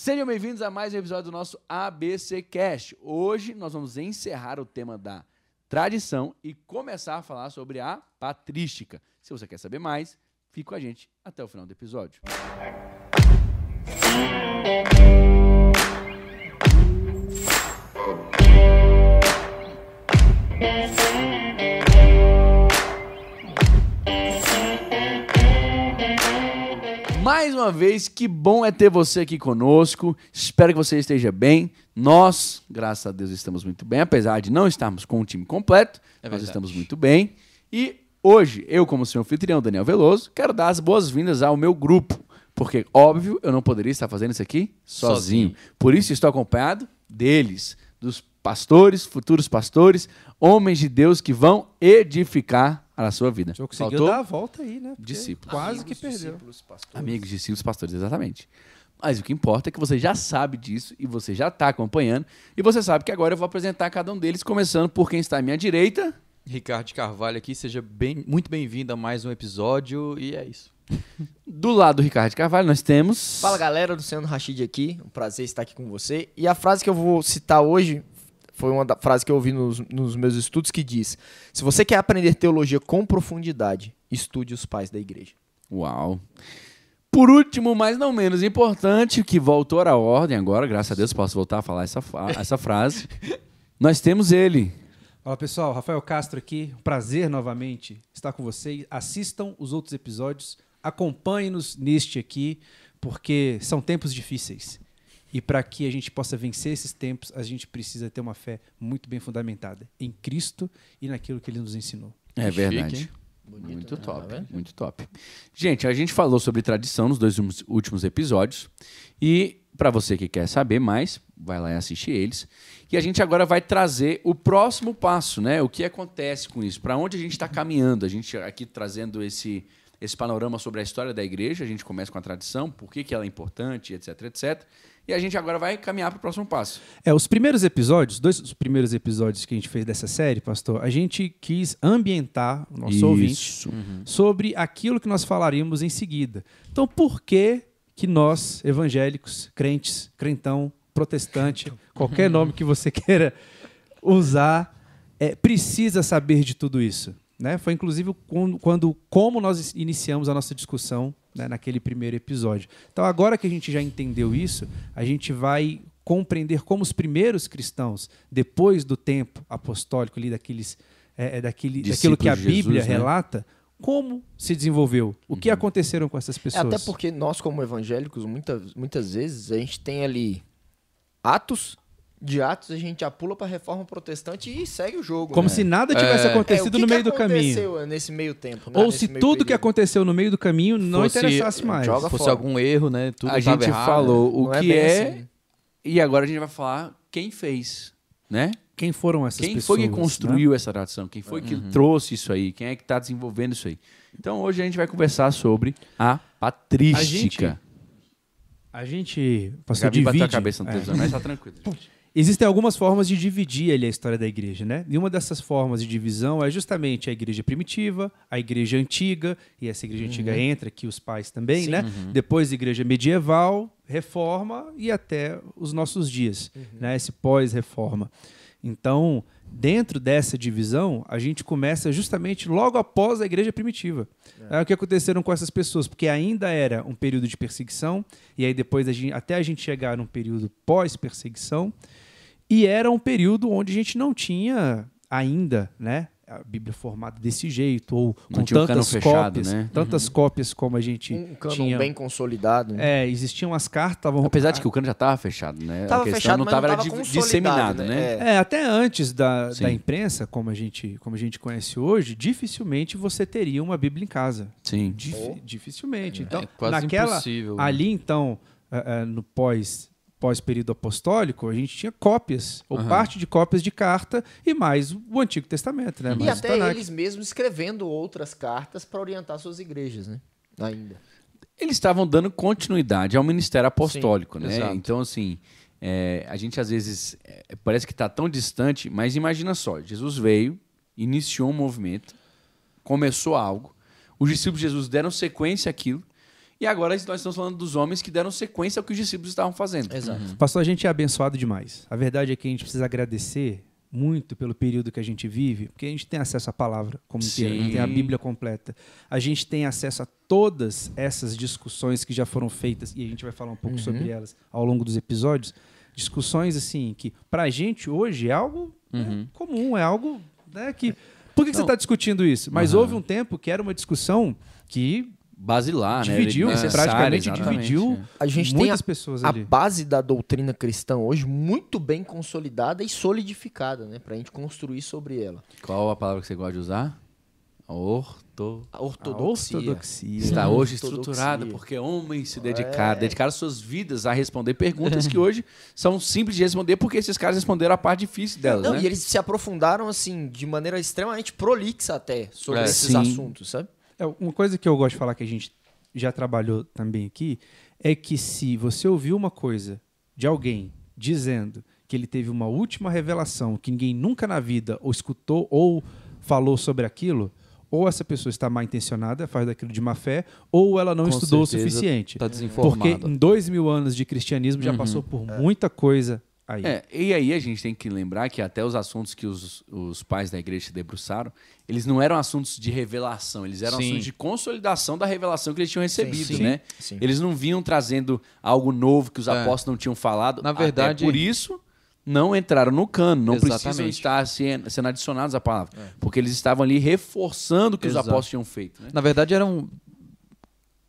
Sejam bem-vindos a mais um episódio do nosso ABC Cast. Hoje nós vamos encerrar o tema da tradição e começar a falar sobre a patrística. Se você quer saber mais, fique com a gente até o final do episódio. Mais uma vez, que bom é ter você aqui conosco. Espero que você esteja bem. Nós, graças a Deus, estamos muito bem, apesar de não estarmos com o time completo, É nós estamos muito bem. E hoje, eu, como seu anfitrião, Daniel Veloso, quero dar as boas-vindas ao meu grupo. Porque, óbvio, eu não poderia estar fazendo isso aqui sozinho. Sozinho. Por isso, estou acompanhado deles, dos pastores, futuros pastores, homens de Deus que vão edificar a sua vida. O senhor conseguiu Faltou? dar a volta aí, né? Porque Discípulos. Quase que perdeu. Amigos, discípulos, pastores, exatamente. Mas o que importa é que você já sabe disso e você já está acompanhando. E você sabe que agora eu vou apresentar cada um deles, começando por quem está à minha direita. Ricardo Carvalho aqui, seja bem, muito bem-vindo a mais um episódio e é isso. Do lado do Ricardo Carvalho, nós temos. Fala galera, Luciano Rachid aqui, um prazer estar aqui com você. E a frase que eu vou citar hoje foi uma da frase que eu ouvi nos, nos meus estudos que diz: Se você quer aprender teologia com profundidade, estude os pais da igreja. Uau. Por último, mas não menos importante, que voltou à ordem agora, graças a Deus posso voltar a falar essa, essa frase. Nós temos ele. Fala pessoal, Rafael Castro aqui. Um prazer novamente estar com vocês. Assistam os outros episódios, acompanhem-nos neste aqui, porque são tempos difíceis. E para que a gente possa vencer esses tempos, a gente precisa ter uma fé muito bem fundamentada em Cristo e naquilo que ele nos ensinou. É Chique, verdade. hein? muito né? top, vendo? muito top. Gente, a gente falou sobre tradição nos dois últimos- últimos episódios. E para você que quer saber mais, vai lá e assiste eles. E a gente agora vai trazer o próximo passo, né? O que acontece com isso? Para onde a gente está caminhando? A gente aqui trazendo esse esse panorama sobre a história da igreja. A gente começa com a tradição, por que, que ela é importante, etc, etc. E a gente agora vai caminhar para o próximo passo. É, os primeiros episódios, dois dos primeiros episódios que a gente fez dessa série, pastor, a gente quis ambientar o nosso ouvinte Isso. sobre aquilo que nós falaríamos em seguida. Então, por que que nós, evangélicos, crentes, crentão, protestante, qualquer nome que você queira usar, é, precisa saber de tudo isso? Né? Foi inclusive quando, quando- como nós iniciamos a nossa discussão né, naquele primeiro episódio. Então, agora que a gente já entendeu isso, a gente vai compreender como os primeiros cristãos, depois do tempo apostólico ali daqueles, é, é, daquele, daquilo que a de Jesus, Bíblia né? relata, como se desenvolveu, o que aconteceram com essas É, pessoas. até porque nós, como evangélicos, muitas, muitas vezes a gente tem ali atos, de atos a gente já pula para reforma protestante e segue o jogo. Como né? se nada tivesse É. É, o acontecido que no que meio do caminho. aconteceu nesse meio tempo? né? Ou Nesse se tudo que período? aconteceu no meio do caminho não Fosse- interessasse mais. joga Fosse fora. algum erro, né? Tudo a gente errado. falou o Não é que é, assim. e agora a gente vai falar quem fez, né? Quem foram essas Quem pessoas? foi que né? construiu essa tradição? Quem foi que trouxe isso aí? Quem é que está desenvolvendo isso aí? Então hoje a gente vai conversar sobre a patrística. A gente, A Gabi bateu divide. a cabeça no é. mas tá tranquilo. gente. Existem algumas formas de dividir ali a história da igreja, né? E uma dessas formas de divisão é justamente a igreja primitiva, a igreja antiga, e essa igreja antiga entra aqui os pais também, né? Depois a igreja medieval, reforma e até os nossos dias, né? Esse pós-reforma. Então, dentro dessa divisão, a gente começa justamente logo após a igreja primitiva. É. o que aconteceram com essas pessoas, porque ainda era um período de perseguição, e aí depois a gente- até a gente chegar num período pós-perseguição, e era um período onde a gente não tinha ainda, né? A Bíblia formada desse jeito, ou Não com um tantas fechado, cópias, né? tantas cópias como a gente Um cano tinha. bem consolidado. né? É, existiam as cartas, estavam Apesar de que o cano já estava fechado, né? Tava a questão fechado, não estava consolidado, disseminado, né? né? É. É, até antes da, Sim. da imprensa, como a, gente, como a gente conhece hoje, dificilmente você teria uma Bíblia em casa. Sim. Dif- Oh. Dificilmente. Então, É quase naquela, impossível. ali então, no pós pós período apostólico, a gente tinha cópias, ou Aham. parte de cópias de carta e mais o Antigo Testamento, né? E Mais até eles mesmos escrevendo outras cartas para orientar suas igrejas, né? Ainda. Eles estavam dando continuidade ao ministério apostólico, Sim, né? exato. Então, assim, é, a gente às vezes é, parece que está tão distante, mas imagina só: Jesus veio, iniciou um movimento, começou algo, os discípulos de Jesus deram sequência àquilo, E agora nós estamos falando dos homens que deram sequência ao que os discípulos estavam fazendo. Exato. Pastor, a gente é abençoado demais. A verdade é que a gente precisa agradecer muito pelo período que a gente vive, porque a gente tem acesso à palavra como inteira, Sim. tem a Bíblia completa. A gente tem acesso a todas essas discussões que já foram feitas e a gente vai falar um pouco sobre elas ao longo dos episódios. Discussões assim que pra gente hoje é algo né, comum, é algo né, que por que, que você está discutindo isso? Mas houve um tempo que era uma discussão que Basilar, né? dividiu, Necessária, praticamente dividiu é. A gente tem a, pessoas a ali. base da doutrina cristã hoje muito bem consolidada e solidificada, né? Pra gente construir sobre ela. Qual a palavra que você gosta de usar? Orto. A A ortodoxia. ortodoxia. Está hoje Ortodoxia. estruturada porque homens se dedicaram, É. dedicaram suas vidas a responder perguntas que hoje são simples de responder porque esses caras responderam a parte difícil delas, Não, né? E eles se aprofundaram, assim, de maneira extremamente prolixa até sobre É. esses Sim. assuntos, sabe? É, uma coisa que eu gosto de falar que a gente já trabalhou também aqui é que se você ouviu uma coisa de alguém dizendo que ele teve uma última revelação que ninguém nunca na vida ou escutou ou falou sobre aquilo, ou essa pessoa está mal intencionada, faz daquilo de má fé, ou ela não Com estudou o suficiente. Tá desinformado. Porque em dois mil anos de cristianismo já passou por muita coisa aí. É, e aí a gente tem que lembrar que até os assuntos que os, os pais da igreja se debruçaram, eles não eram assuntos de revelação, eles eram Sim. assuntos de consolidação da revelação que eles tinham recebido, sim, né? sim. Eles não vinham trazendo algo novo que os É. apóstolos não tinham falado. Na verdade- por isso, não entraram no cano, não precisam Exatamente. estar sendo, adicionados à palavra. Porque eles estavam ali reforçando o que Exato. os apóstolos tinham feito. Né? Na verdade, eram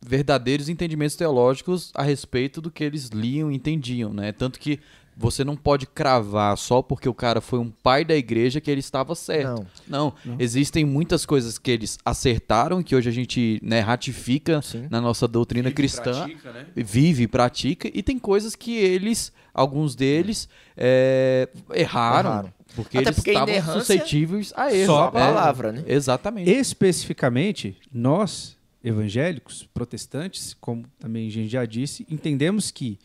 verdadeiros entendimentos teológicos a respeito do que eles liam e entendiam, né? Tanto que você não pode cravar só porque o cara foi um pai da igreja que ele estava certo. Não. Não, existem muitas coisas que eles acertaram, que hoje a gente né, ratifica Sim. na nossa doutrina cristã, Pratica, né? vive e pratica, e tem coisas que eles, alguns deles, é, erraram, Erraram. porque Até eles porque estavam suscetíveis a erro. Só a É, palavra, né? Exatamente. Especificamente, nós, evangélicos, protestantes, como também a gente já disse, entendemos que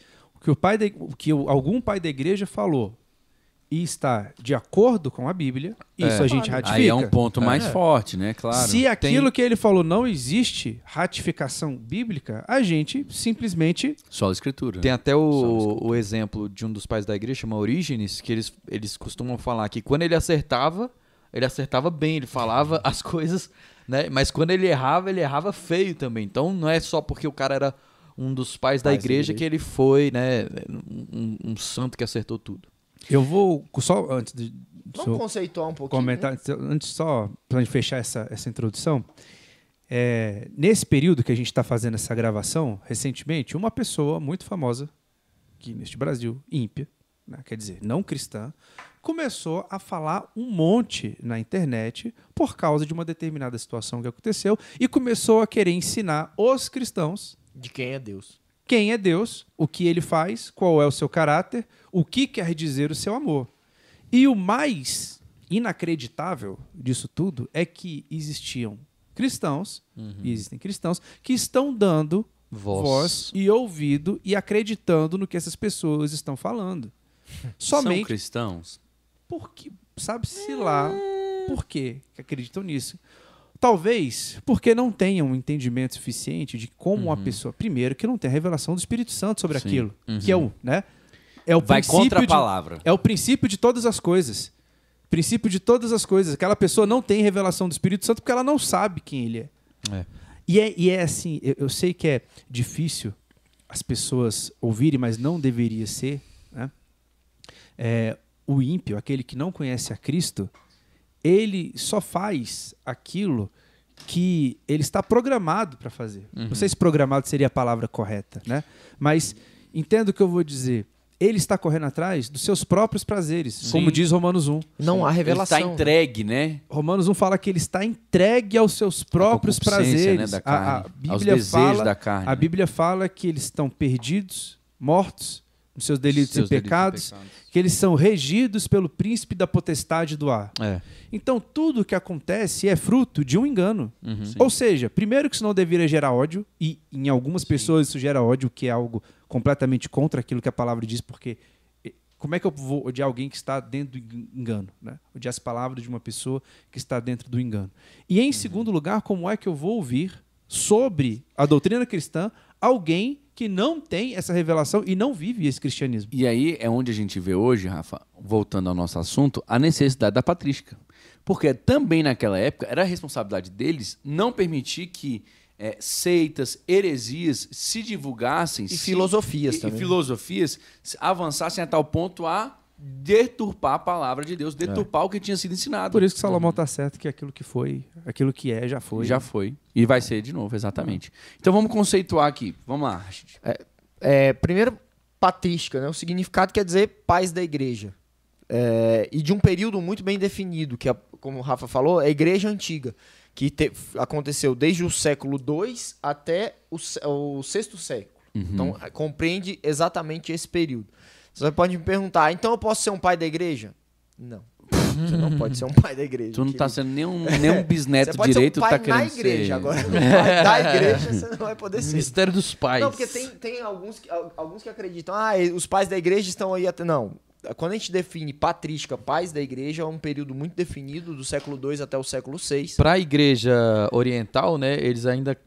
que, o pai o que algum pai da igreja falou e está de acordo com a Bíblia, isso a gente ratifica. Aí é um ponto mais É. forte, né? Claro. Se aquilo que ele falou não existe ratificação bíblica, a gente simplesmente Só a escritura. Tem até o, o exemplo de um dos pais da igreja, chama Orígenes, que eles, eles costumam falar que quando ele acertava, ele acertava bem, ele falava as coisas, né? Mas quando ele errava, ele errava feio também. Então não é só porque o cara era um dos pais da Pais da igreja igreja. que ele foi, né? Um, um- santo que acertou tudo. eu vou só antes de Vamos conceituar um pouquinho. comentar antes só para gente fechar essa, essa introdução. é, nesse período que a gente está fazendo essa gravação, recentemente, uma pessoa muito famosa aqui neste Brasil, ímpia, né, quer dizer, não cristã, começou a falar um monte na internet por causa de uma determinada situação que aconteceu e começou a querer ensinar os cristãos De quem é Deus. quem é Deus, o que ele faz, qual é o seu caráter, o que quer dizer o seu amor. E o mais inacreditável disso tudo é que existiam cristãos, e existem cristãos, que estão dando Voz. voz e ouvido e acreditando no que essas pessoas estão falando. São Somente cristãos. porque sabe-se lá por quê que acreditam nisso. Talvez porque não tenham um entendimento suficiente de como a pessoa. Primeiro, que não tem a revelação do Espírito Santo sobre Sim. aquilo. Que é o, né? É o Vai contra a de- palavra. é o princípio de todas as coisas. Princípio de todas as coisas. Aquela pessoa não tem revelação do Espírito Santo porque ela não sabe quem ele é. É. E é, e é assim, eu, eu sei que é difícil as pessoas ouvirem, mas não deveria ser. Né? É, o ímpio, aquele que não conhece a Cristo, ele só faz aquilo que ele está programado para fazer. Não sei se programado seria a palavra correta, né? Mas entendo o que eu vou dizer. Ele está correndo atrás dos seus próprios prazeres, como diz Romanos 1. Não há Ele revelação. está entregue, né? Romanos 1 fala que ele está entregue aos seus próprios concupiscência, prazeres. né, da A- a, aos Bíblia desejos fala, da carne, a né? Bíblia fala que eles estão perdidos, mortos nos seus delitos Seus e delitos e pecados, pecados. que eles são regidos pelo príncipe da potestade do ar. É. Então, tudo que acontece é fruto de um engano. Uhum. Ou seja, primeiro que isso não deveria gerar ódio, e em algumas pessoas isso gera ódio, que é algo completamente contra aquilo que a palavra diz, porque eh, como é que eu vou odiar alguém que está dentro do engano? Né? Odiar as palavras de uma pessoa que está dentro do engano. E em segundo lugar, como é que eu vou ouvir sobre a doutrina cristã alguém que não tem essa revelação e não vive esse cristianismo. E aí é onde a gente vê hoje, Rafa, voltando ao nosso assunto, a necessidade da patrística. Porque também naquela época era a responsabilidade deles não permitir que é, seitas, heresias se divulgassem. E se- filosofias e- também. E filosofias se avançassem a tal ponto a deturpar a palavra de Deus, deturpar o que tinha sido ensinado. Por isso que Salomão está certo que aquilo que foi, aquilo que é, já foi. Já foi. E vai ser de novo, exatamente. Então vamos conceituar aqui. Vamos lá. Rashid. É, primeiro, patrística, né? O significado quer dizer paz da igreja. É, e de um período muito bem definido, que, é, como o Rafa falou, é a igreja antiga, que te- aconteceu desde o século II até o, o sexto século. Então, é, compreende exatamente esse período. Você pode me perguntar, então eu posso ser um pai da igreja? Não. Você não pode ser um pai da igreja. Tu não tá querido. sendo nenhum, nenhum bisneto Você pode direito, ser um tu pai tá na igreja. ser... Agora, um pai da igreja você não vai poder ser. Mistério dos pais. Não, porque tem, tem alguns, que, al- alguns que acreditam, ah, os pais da igreja estão aí até. Não. Quando a gente define patrística, pais da igreja, é um período muito definido, do século II até o século VI. Pra a igreja oriental, né, eles ainda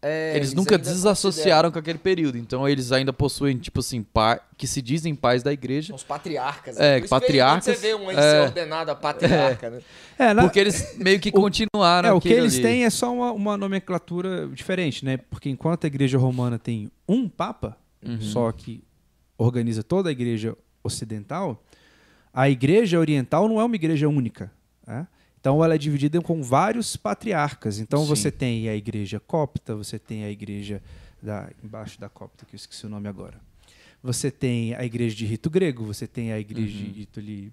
É, eles, nunca ainda desassociaram com aquele período. Então eles ainda possuem, tipo assim, pa- que se dizem pais da igreja. Os patriarcas. É, que patriarcas, Você vê um é. ordenado a patriarca, né? É, na- Porque eles meio que continuaram é, o que eles ali. têm é só uma, uma nomenclatura diferente, né? Porque enquanto a igreja romana tem um papa, Uhum. só que organiza toda a igreja ocidental, a igreja oriental não é uma igreja única. né? Então ela é dividida com vários patriarcas. Então Sim. você tem a igreja copta, você tem a igreja da, embaixo da copta, que eu esqueci o nome agora. Você tem a igreja de rito grego, você tem a igreja de rito ali,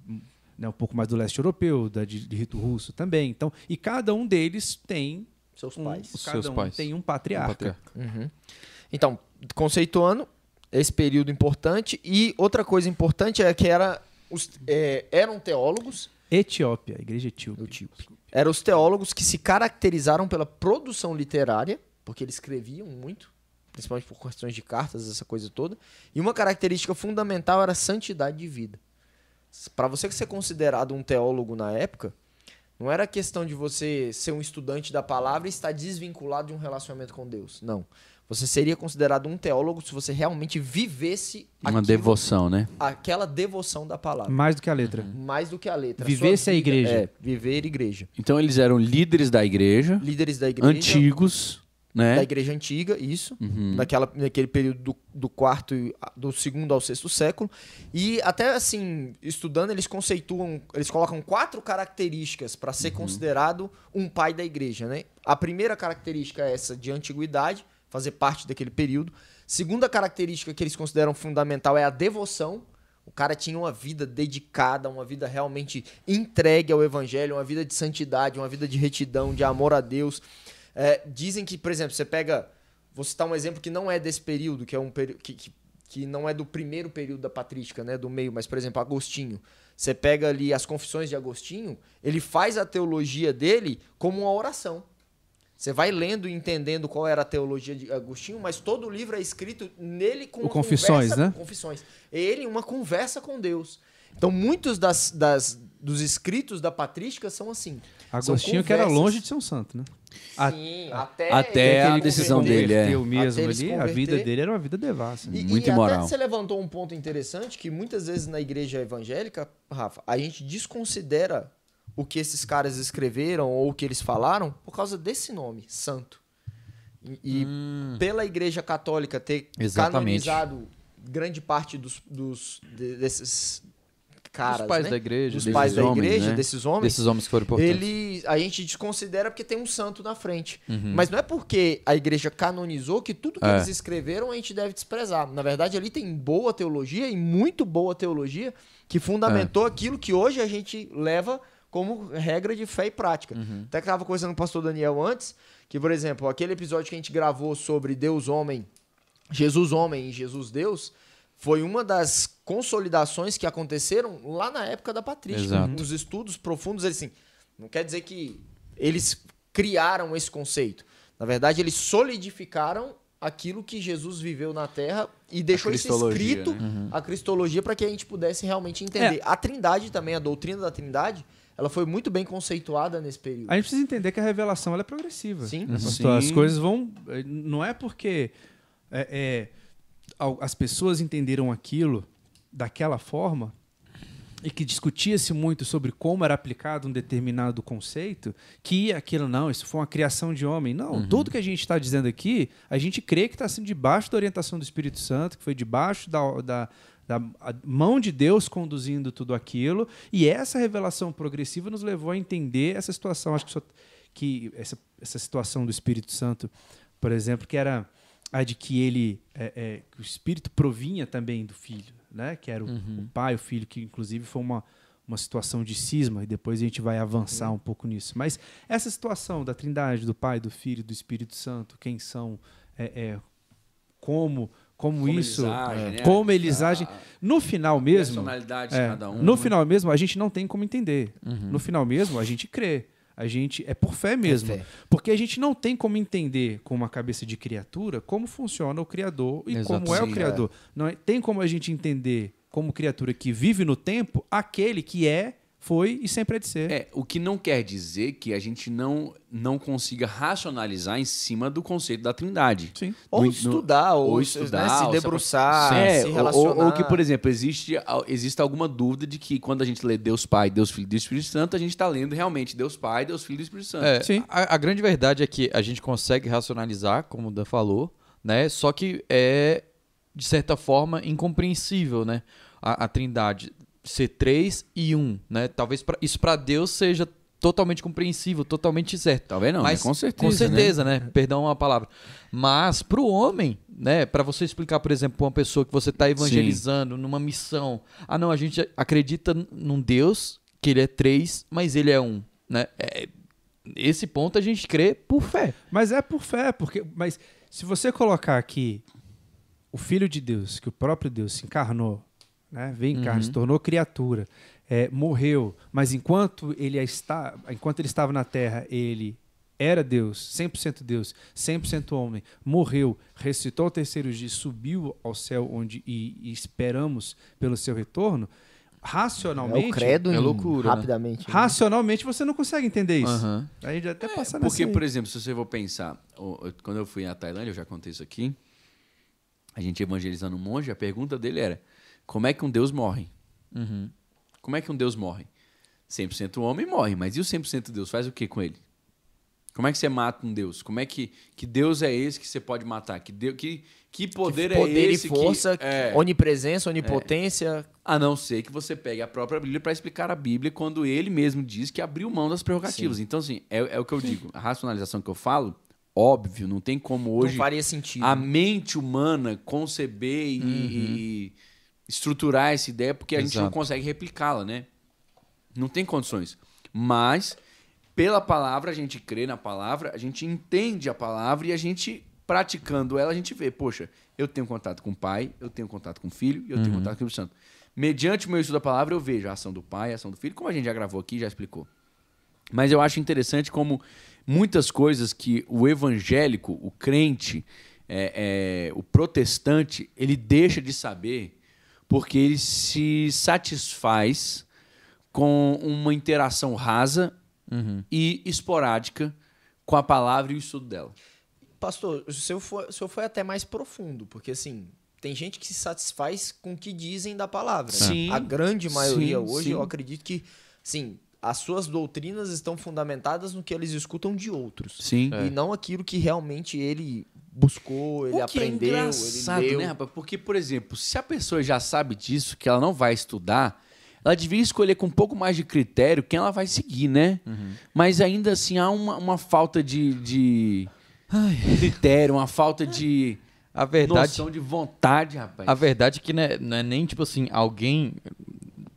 né, um pouco mais do leste europeu, da de, de rito russo também. Então, e cada um deles tem Seus um, pais. Cada seus um pais. tem um Um patriarca. patriarca. Uhum. Então, conceituando esse período importante, e outra coisa importante é que era, os, é, eram teólogos Etiópia, igreja etíope. Etíope. Eram os teólogos que se caracterizaram pela produção literária, porque eles escreviam muito, principalmente por questões de cartas, essa coisa toda. E uma característica fundamental era a santidade de vida. Para você ser considerado um teólogo na época, não era questão de você ser um estudante da palavra e estar desvinculado de um relacionamento com Deus. Não. Você seria considerado um teólogo se você realmente vivesse Uma aquilo- devoção, né? aquela devoção da palavra. Mais do que a letra. Mais do que a letra. Vivesse a vida- igreja. É, viver igreja. Então eles eram líderes da igreja, líderes da igreja. antigos, Da né? igreja antiga, isso. Uhum. Naquela, naquele período do, do quarto, e- do segundo ao sexto século. E até assim, estudando, eles conceituam, eles colocam quatro características para ser considerado um pai da igreja, né? A primeira característica é essa de antiguidade, fazer parte daquele período. Segunda característica que eles consideram fundamental é a devoção. O cara tinha uma vida dedicada, uma vida realmente entregue ao evangelho, uma vida de santidade, uma vida de retidão, de amor a Deus. É, dizem que, por exemplo, você pega. Vou citar um exemplo que não é desse período, que é um. Que, que, que não é do primeiro período da patrística, né? Do meio, mas, por exemplo, Agostinho. Você pega ali as confissões de Agostinho, ele faz a teologia dele como uma oração. Você vai lendo e entendendo qual era a teologia de Agostinho, mas todo o livro é escrito nele com Confissões, conversa, né? Confissões. Ele em uma conversa com Deus. Então, muitos das, das- dos escritos da patrística são assim. Agostinho São que era longe de ser um santo, né? A- Sim, até, até a decisão dele, é. Mesmo Até ele se ali, a vida dele era uma vida devassa. E, Muito e imoral. até você levantou um ponto interessante que muitas vezes na igreja evangélica, Rafa, a gente desconsidera o que esses caras escreveram ou o que eles falaram por causa desse nome, santo. E, e pela igreja católica ter Exatamente. canonizado grande parte dos, dos de- desses caras, Dos pais né? da igreja, dos desses pais da homens, igreja, né? desses homens, desses homens que foram importantes. ele a gente desconsidera porque tem um santo na frente. Uhum. Mas não é porque a igreja canonizou que tudo que É. eles escreveram a gente deve desprezar. Na verdade, ali tem boa teologia e muito boa teologia que fundamentou É. aquilo que hoje a gente leva como regra de fé e prática. Uhum. Até que estava conversando com o pastor Daniel antes, que, por exemplo, aquele episódio que a gente gravou sobre Deus homem, Jesus homem e Jesus Deus, foi uma das consolidações que aconteceram lá na época da patrística. Exato. Os estudos profundos, eles assim, não quer dizer que eles criaram esse conceito. Na verdade, eles solidificaram aquilo que Jesus viveu na Terra e deixou isso escrito, né? a cristologia, para que a gente pudesse realmente entender. A Trindade também, a doutrina da Trindade, ela foi muito bem conceituada nesse período. A gente precisa entender que a revelação ela é progressiva. Sim. né, Sim. As coisas vão. Não é porque é, é, as pessoas entenderam aquilo daquela forma e que discutia-se muito sobre como era aplicado um determinado conceito, que aquilo não, isso foi uma criação de homem. Não, tudo que a gente está dizendo aqui, a gente crê que está sendo debaixo da orientação do Espírito Santo, que foi debaixo da, da, da mão de Deus conduzindo tudo aquilo, e essa revelação progressiva nos levou a entender essa situação. Acho que, só- que essa, essa situação do Espírito Santo, por exemplo, que era a de que ele é, é, que o Espírito provinha também do Filho, né? Que era o, o Pai, o Filho, que inclusive foi uma uma situação de cisma e depois a gente vai avançar um pouco nisso. Mas essa situação da Trindade, do Pai, do Filho, do Espírito Santo, quem são, é, é, como como, Como eles isso, agem, é, né? como eles A- agem, no final mesmo, personalidade de é, cada um, no né? final mesmo a gente não tem como entender. Uhum. No final mesmo a gente crê. A gente é por fé mesmo. fé. Porque a gente não tem como entender com uma cabeça de criatura como funciona o Criador e Exato. como é o Sim, Criador. Não é- tem como a gente entender como criatura que vive no tempo aquele que é, foi e sempre é de ser. É, o que não quer dizer que a gente não, não consiga racionalizar em cima do conceito da trindade. Sim. Ou No- estudar, ou, ou né, estudar, se ou debruçar, É, se ou- relacionar. ou, ou que, por exemplo, existe, existe alguma dúvida de que quando a gente lê Deus Pai, Deus Filho e Deus Espírito Santo, a gente está lendo realmente Deus Pai, Deus Filho e Espírito Santo. É, Sim. A, a grande verdade é que a gente consegue racionalizar, como o Dan falou, né? Só que é, de certa forma, incompreensível, né? A, a trindade ser três e um, né? Talvez pra, isso para Deus seja totalmente compreensível, totalmente certo. Talvez não, Mas, né? com certeza. Com certeza, né? Perdão a palavra. Mas pro homem, né? Para você explicar, por exemplo, pra uma pessoa que você tá evangelizando numa missão. Ah, não, a gente acredita num Deus que ele é três, mas ele é um, né? É, esse ponto a gente crê por fé. Mas é por fé, porque. Mas se você colocar aqui o Filho de Deus, que o próprio Deus se encarnou, né? Veio em carne, se tornou criatura, é, morreu, mas enquanto ele está, enquanto ele estava na Terra, ele era Deus, 100% Deus, 100% homem, morreu, ressuscitou ao terceiro dia, subiu ao céu onde e, e esperamos pelo seu retorno. É Racionalmente, o credo é loucura, né? rapidamente. né? racionalmente você não consegue entender isso. Aham. Aí já até passa Porque, por exemplo, se você for pensar, quando eu fui à Tailândia, eu já contei isso aqui, a gente evangelizando um monge, a pergunta dele era: como é que um Deus morre? Uhum. Como é que um Deus morre? 100% homem morre, mas e o 100% Deus faz o que com ele? Como é que você mata um Deus? Como é que, que Deus é esse que você pode matar? Que, Deus, que, que poder, Que poder é esse e força, que... É, onipresença, onipotência. a não ser que você pegue a própria Bíblia para explicar a Bíblia quando ele mesmo diz que abriu mão das prerrogativas. Então, assim, é, é o que eu digo. A racionalização que eu falo, óbvio, não tem como hoje não faria sentido. a mente humana conceber e, e estruturar essa ideia porque a gente não Exato. consegue replicá-la, né? Não tem condições. Mas, pela palavra, a gente crê na palavra, a gente entende a palavra e a gente, praticando ela, a gente vê, poxa, eu tenho contato com o Pai, eu tenho contato com o Filho e eu tenho contato com o Santo. Mediante o meu estudo da palavra, eu vejo a ação do Pai, a ação do Filho, como a gente já gravou aqui, já explicou. Mas eu acho interessante como muitas coisas que o evangélico, o crente, é, é, o protestante, ele deixa de saber porque ele se satisfaz com uma interação rasa e esporádica com a palavra e o estudo dela. Pastor, o senhor, foi, o senhor foi até mais profundo, porque assim, tem gente que se satisfaz com o que dizem da palavra. né? Sim. A grande maioria Sim, hoje, sim. eu acredito que, sim, as suas doutrinas estão fundamentadas no que eles escutam de outros. Sim. E não aquilo que realmente ele buscou, ele o que aprendeu, é engraçado, ele leu. né, rapaz? Porque, por exemplo, se a pessoa já sabe disso, que ela não vai estudar, ela devia escolher com um pouco mais de critério quem ela vai seguir, né? Mas ainda assim há uma, uma falta de, de critério, uma falta de A verdade, noção de vontade, rapaz. a verdade é que né, não é nem tipo assim, alguém.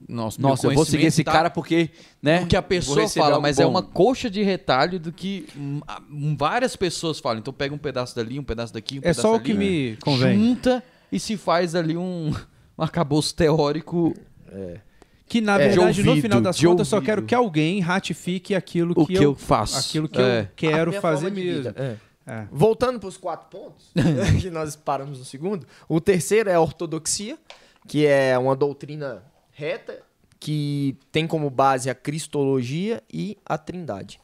Nossa, Nossa, eu vou seguir esse tá cara porque, né? o que a pessoa fala, mas é bom. uma coxa de retalho do que hum, hum, várias pessoas falam. Então pega um pedaço dali, um pedaço daqui, um É pedaço só o ali, que me convém. junta e se faz ali um, um arcabouço teórico. Que na É, verdade, de no ouvido, final das contas, eu só ouvido. quero que alguém ratifique aquilo que, O que eu faço. Aquilo que É. eu quero fazer mesmo. vida. É. É. Voltando para os quatro pontos, que nós paramos no segundo. O terceiro é a ortodoxia, que é uma doutrina reta que tem como base a cristologia e a trindade.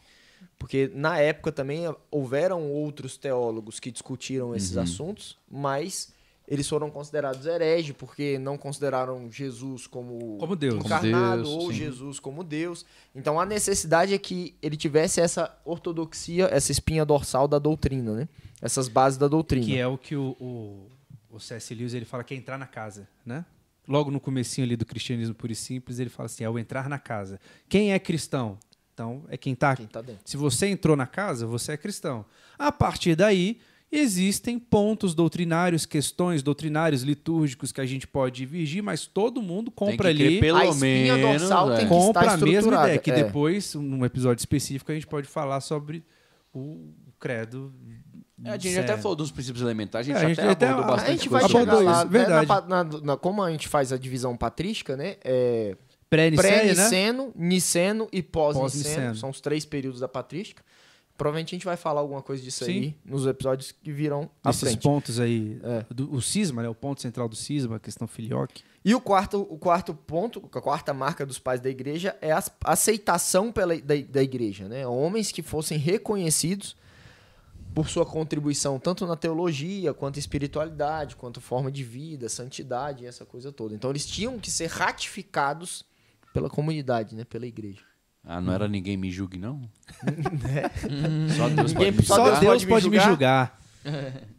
Porque na época também houveram outros teólogos que discutiram esses assuntos, mas eles foram considerados hereges porque não consideraram Jesus como, Como Deus. encarnado Como Deus, ou sim. Jesus como Deus. Então a necessidade é que ele tivesse essa ortodoxia, essa espinha dorsal da doutrina, né? Essas bases da doutrina. Que é o que o, o, o C.S. Lewis ele fala que é entrar na casa, né? Logo no comecinho ali do cristianismo puro e simples, ele fala assim, é o entrar na casa. Quem é cristão? Então, é quem está Quem tá dentro. Se você entrou na casa, você é cristão. A partir daí, existem pontos doutrinários, questões doutrinários, litúrgicos que a gente pode divergir, mas todo mundo compra Tem que crer ali, pelo A espinha menos, dorsal é. tem que compra estar a mesma estruturada, ideia, que é. depois, num episódio específico, a gente pode falar sobre o credo. É, a gente Sé- até falou dos princípios elementares, a gente, É, a gente até até- abordou a bastante A gente coisa vai Abordou chegar isso. lá, né, verdade. na na- na- como a gente faz a divisão patrística, né? É, Pré-nicéia, né? Pré-niceno, niceno e pós-niceno. Pós-niceno. São os três períodos da patrística. Provavelmente a gente vai falar alguma coisa disso Sim. aí nos episódios que virão à Esses frente. pontos aí, É. do, o cisma, né? O ponto central do cisma, a questão filioque. E o quarto, o quarto ponto, a quarta marca dos pais da igreja é a aceitação pela, da, da igreja. Né? Homens que fossem reconhecidos por sua contribuição tanto na teologia, quanto espiritualidade, quanto forma de vida, santidade, essa coisa toda. Então eles tinham que ser ratificados pela comunidade, né? pela igreja. Ah, não era ninguém me julgue, não? Só Deus Ninguém- pode me só. Deus, pode me pode me julgar.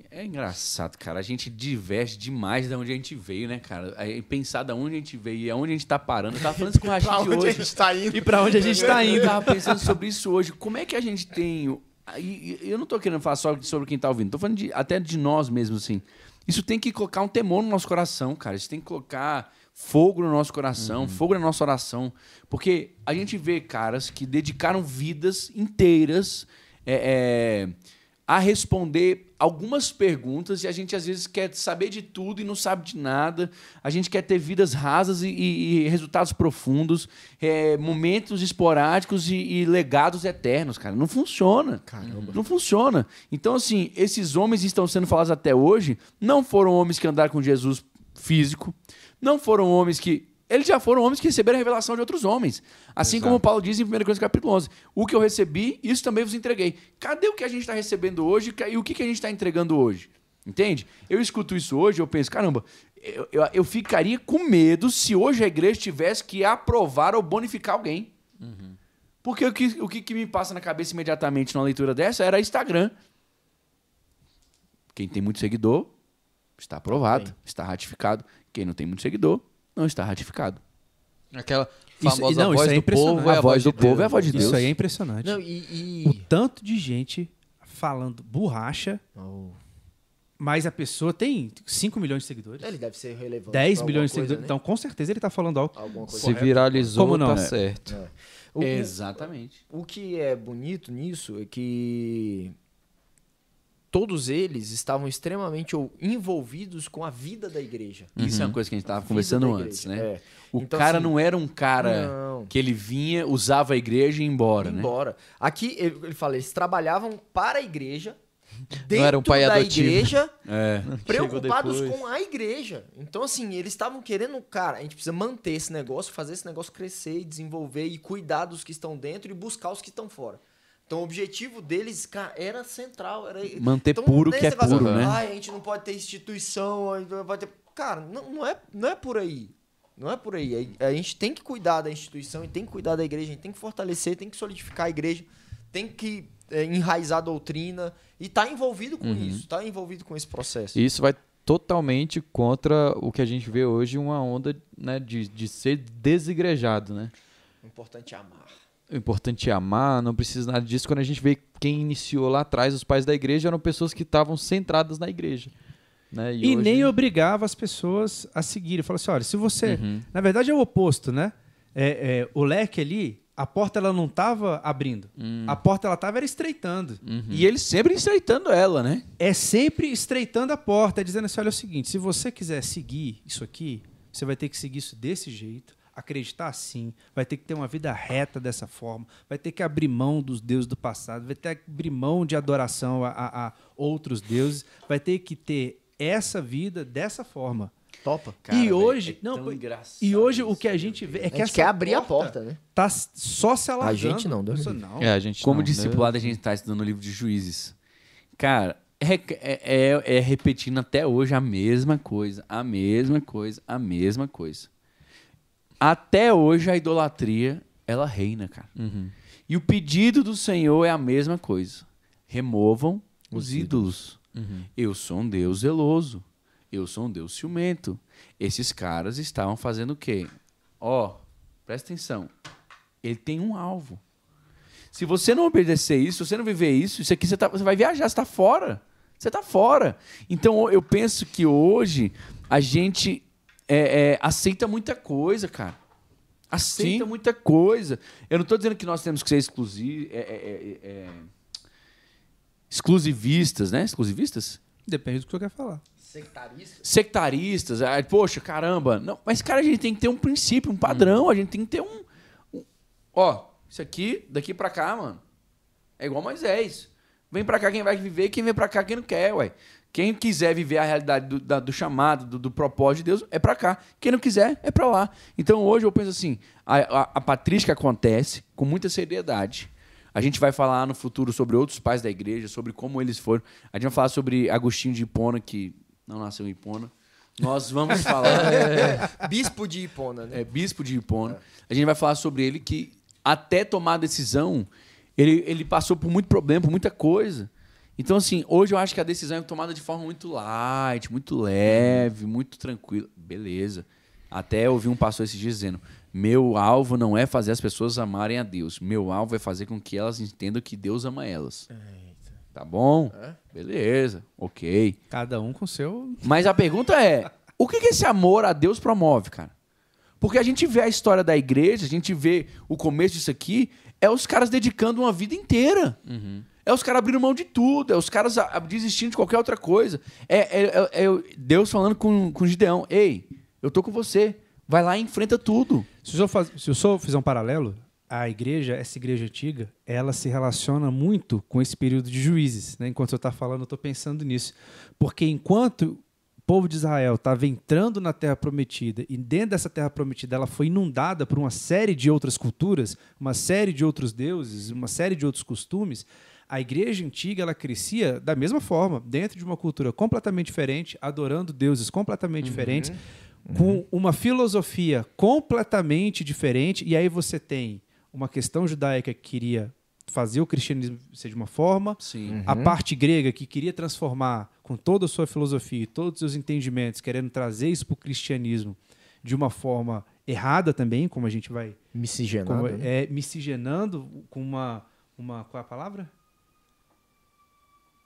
É engraçado, cara. A gente diverge demais de onde a gente veio, né, cara? Aí pensar de onde a gente veio e aonde a gente tá parando. Eu tava falando isso com o Rashid Pra onde a hoje. gente tá indo? E pra onde a gente tá Eu indo? tava pensando sobre isso hoje. Como é que a gente tem. E- Eu não tô querendo falar só sobre quem tá ouvindo, tô falando de- até de nós mesmos, assim. Isso tem que colocar um temor no nosso coração, cara. Isso tem que colocar fogo no nosso coração, fogo na nossa oração. Porque a gente vê caras que dedicaram vidas inteiras é, é, a responder algumas perguntas e a gente às vezes quer saber de tudo e não sabe de nada. A gente quer ter vidas rasas e, e- e resultados profundos, é, momentos esporádicos e, e legados eternos, cara. Não funciona. Caramba. Não funciona. Então, assim, esses homens que estão sendo falados até hoje não foram homens que andaram com Jesus físico, não foram homens que. Eles já foram homens que receberam a revelação de outros homens. Assim como Paulo diz em 1 Coríntios capítulo 11. O que eu recebi, isso também vos entreguei. Cadê o que a gente está recebendo hoje e o que, que a gente está entregando hoje? Entende? Eu escuto isso hoje eu penso, caramba, eu, eu, eu ficaria com medo se hoje a igreja tivesse que aprovar ou bonificar alguém. Porque o, que, o que, que me passa na cabeça imediatamente numa leitura dessa era Instagram. Quem tem muito seguidor está aprovado, Tem. está ratificado. Quem não tem muito seguidor não está ratificado. Aquela Isso- famosa não, isso voz é do impressionante. povo é A a voz do de povo Deus. é a voz de Deus. Isso aí é impressionante. Não, e. O e... tanto de gente falando borracha, Oh. mas a pessoa tem 5 milhões de seguidores. Ele deve ser relevante. 10 pra milhões de seguidores. né? Então, com certeza, ele tá falando algo. Alguma coisa. Se viralizou, Como não? tá É. certo. O, o- Exatamente. o que é bonito nisso é que todos eles estavam extremamente envolvidos com a vida da igreja. Isso é uma coisa que a gente estava conversando antes, né? é. O Então, cara assim, não era um cara Não. que ele vinha, usava a igreja e ia embora, né? embora. Aqui ele, fala, eles trabalhavam para a igreja, dentro era um pai da adotivo. igreja, É. preocupados com a igreja. Então, assim, eles estavam querendo, cara, a gente precisa manter esse negócio, fazer esse negócio crescer e desenvolver e cuidar dos que estão dentro e buscar os que estão fora. Então, o objetivo deles, cara, era central. Era... Manter Então, puro que é puro, né? Ai, a gente não pode ter instituição, a gente não pode ter... Cara, não, não, é, não é por aí. Não é por aí. A, a gente tem que cuidar da instituição e tem que cuidar da igreja, a gente tem que fortalecer, tem que solidificar a igreja, tem que é, enraizar a doutrina e tá envolvido com isso, tá envolvido com esse processo. E isso vai totalmente contra o que a gente vê hoje, uma onda né, de, de ser desigrejado, né? O importante é amar. O importante é amar, não precisa nada disso. Quando a gente vê quem iniciou lá atrás, os pais da igreja eram pessoas que estavam centradas na igreja. Né? E, hoje- nem obrigava as pessoas a seguirem. Fala assim: olha, se você. Uhum. Na verdade, é o oposto, né? É, é, o leque ali, a porta ela não tava abrindo. Hum. A porta ela tava era estreitando. E ele sempre estreitando ela, né? É sempre estreitando a porta, é dizendo assim: olha, é o seguinte, se você quiser seguir isso aqui, você vai ter que seguir isso desse jeito, acreditar assim, vai ter que ter uma vida reta dessa forma, vai ter que abrir mão dos deuses do passado, vai ter que abrir mão de adoração a, a- a outros deuses, vai ter que ter essa vida dessa forma. Topa. Cara, e hoje, é não, e hoje o isso, que a né, gente vê é A que gente essa quer abrir a porta, né? tá só se alargando. gente não, Deus não. É, a gente Como não, discipulado, a gente está estudando o livro de juízes. Cara, é, é, é- é repetindo até hoje a mesma coisa, a mesma coisa, a mesma coisa. Até hoje a idolatria, ela reina, cara. Uhum. E o pedido do Senhor é a mesma coisa. Removam os, ídolos. Uhum. Eu sou um Deus zeloso. Eu sou um Deus ciumento. Esses caras estavam fazendo o quê? Ó, presta atenção. Ele tem um alvo. Se você não obedecer isso, se você não viver isso, isso aqui você, tá- você vai viajar, você está fora. Você está fora. Então eu penso que hoje a gente é, é, aceita muita coisa, cara. Aceita Sim. muita coisa. Eu não estou dizendo que nós temos que ser exclusivos. é, é, é, é, exclusivistas, né? Exclusivistas? Depende do que você quer falar. Sectarista? sectaristas, ah, poxa, caramba. Não, mas, cara, a gente tem que ter um princípio, um padrão, a gente tem que ter um. um- ó, isso aqui, daqui pra cá, mano. É igual Moisés. Vem pra cá quem vai viver, quem vem pra cá quem não quer, ué. Quem quiser viver a realidade do, da- do chamado, do, do propósito de Deus, é pra cá. Quem não quiser, é pra lá. Então hoje eu penso assim: a, a, a patrística acontece com muita seriedade. A gente vai falar no futuro sobre outros pais da igreja, sobre como eles foram. A gente vai falar sobre Agostinho de Hipona, que não nasceu em Hipona. Nós vamos falar. Bispo de Hipona, né? é, bispo de Hipona. A gente vai falar sobre ele que, até tomar a decisão, ele, ele passou por muito problema, por muita coisa. Então, assim, hoje eu acho que a decisão é tomada de forma muito light, muito leve, muito tranquila. Beleza. Até ouvi um pastor esses dias dizendo: meu alvo não é fazer as pessoas amarem a Deus. Meu alvo é fazer com que elas entendam que Deus ama elas. Tá bom? Beleza. Ok. Cada um com seu. Mas a pergunta é: o que, que esse amor a Deus promove, cara? Porque a gente vê a história da igreja, a gente vê o começo disso aqui, é os caras dedicando uma vida inteira. É os caras abrindo mão de tudo, é os caras desistindo de qualquer outra coisa. É, é- é- é Deus falando com, com Gideão: Ei, eu tô com você. Vai lá e enfrenta tudo. Se o senhor, faz- se fizer um paralelo, a igreja, essa igreja antiga, ela se relaciona muito com esse período de juízes. Né? Enquanto o senhor está falando, eu estou pensando nisso. Porque enquanto o povo de Israel estava entrando na Terra Prometida e dentro dessa Terra Prometida ela foi inundada por uma série de outras culturas, uma série de outros deuses, uma série de outros costumes, a igreja antiga ela crescia da mesma forma, dentro de uma cultura completamente diferente, adorando deuses completamente diferentes, com uma filosofia completamente diferente. E aí você tem uma questão judaica que queria fazer o cristianismo ser de uma forma, Sim. a parte grega que queria transformar com toda a sua filosofia e todos os seus entendimentos, querendo trazer isso para o cristianismo de uma forma errada também, como a gente vai Miscigenado. como, né? é, miscigenando com uma, uma. Qual é a palavra?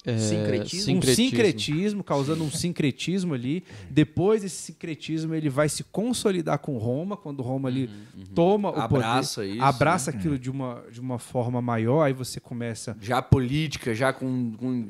É, Sincretismo? Um sincretismo, causando um sincretismo ali. Depois desse sincretismo, ele vai se consolidar com Roma, quando Roma ali toma o Uhum, Abraça poder, isso, abraça aquilo de uma, de uma forma maior, aí você começa. Já política, já com, com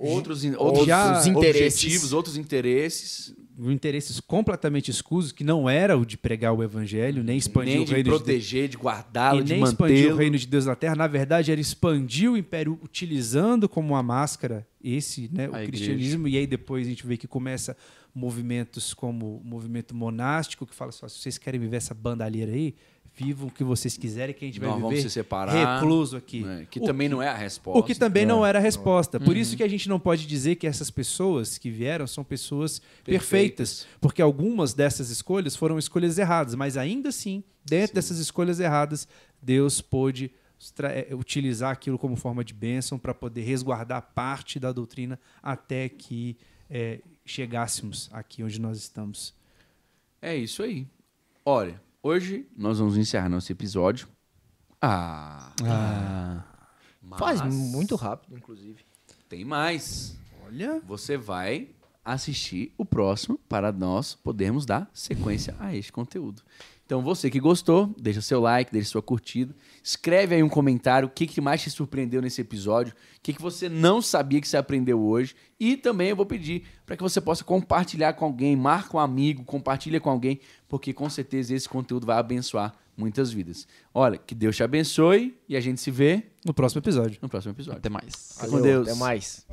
outros, in- outros Já- objetivos, interesses. outros interesses. Interesses completamente escusos, que não era o de pregar o evangelho, nem expandir nem o de reino de Deus. proteger, de E guardá-lo, de nem expandir o reino de Deus na terra, na verdade era expandir o império utilizando como uma máscara esse, né, o A igreja. cristianismo e aí depois a gente vê que começa movimentos como o movimento monástico que fala só, se vocês querem viver essa bandalheira aí, vivam o que vocês quiserem que a gente vai Nós vamos viver se separar. recluso aqui. né, Que O também que- não é a resposta. O que também não era a resposta. Por Uhum. isso que a gente não pode dizer que essas pessoas que vieram são pessoas perfeitas. Perfeitas. Porque algumas dessas escolhas foram escolhas erradas. Mas ainda assim, dentro dessas escolhas erradas, Deus pôde utilizar aquilo como forma de bênção para poder resguardar parte da doutrina até que eh, chegássemos aqui onde nós estamos. É isso aí. Olha, hoje nós vamos encerrar nosso episódio. Ah. Mas Faz muito rápido, inclusive. Tem mais. Olha. Você vai assistir o próximo para nós podermos dar sequência a este conteúdo. Então, você que gostou, deixa seu like, deixa sua curtida, escreve aí um comentário o que, que mais te surpreendeu nesse episódio, o que, que você não sabia que você aprendeu hoje. E também eu vou pedir para que você possa compartilhar com alguém, marca um amigo, compartilha com alguém, porque com certeza esse conteúdo vai abençoar muitas vidas. Olha, que Deus te abençoe e a gente se vê No próximo episódio. no próximo episódio. Até mais. Fica com Deus. Até mais.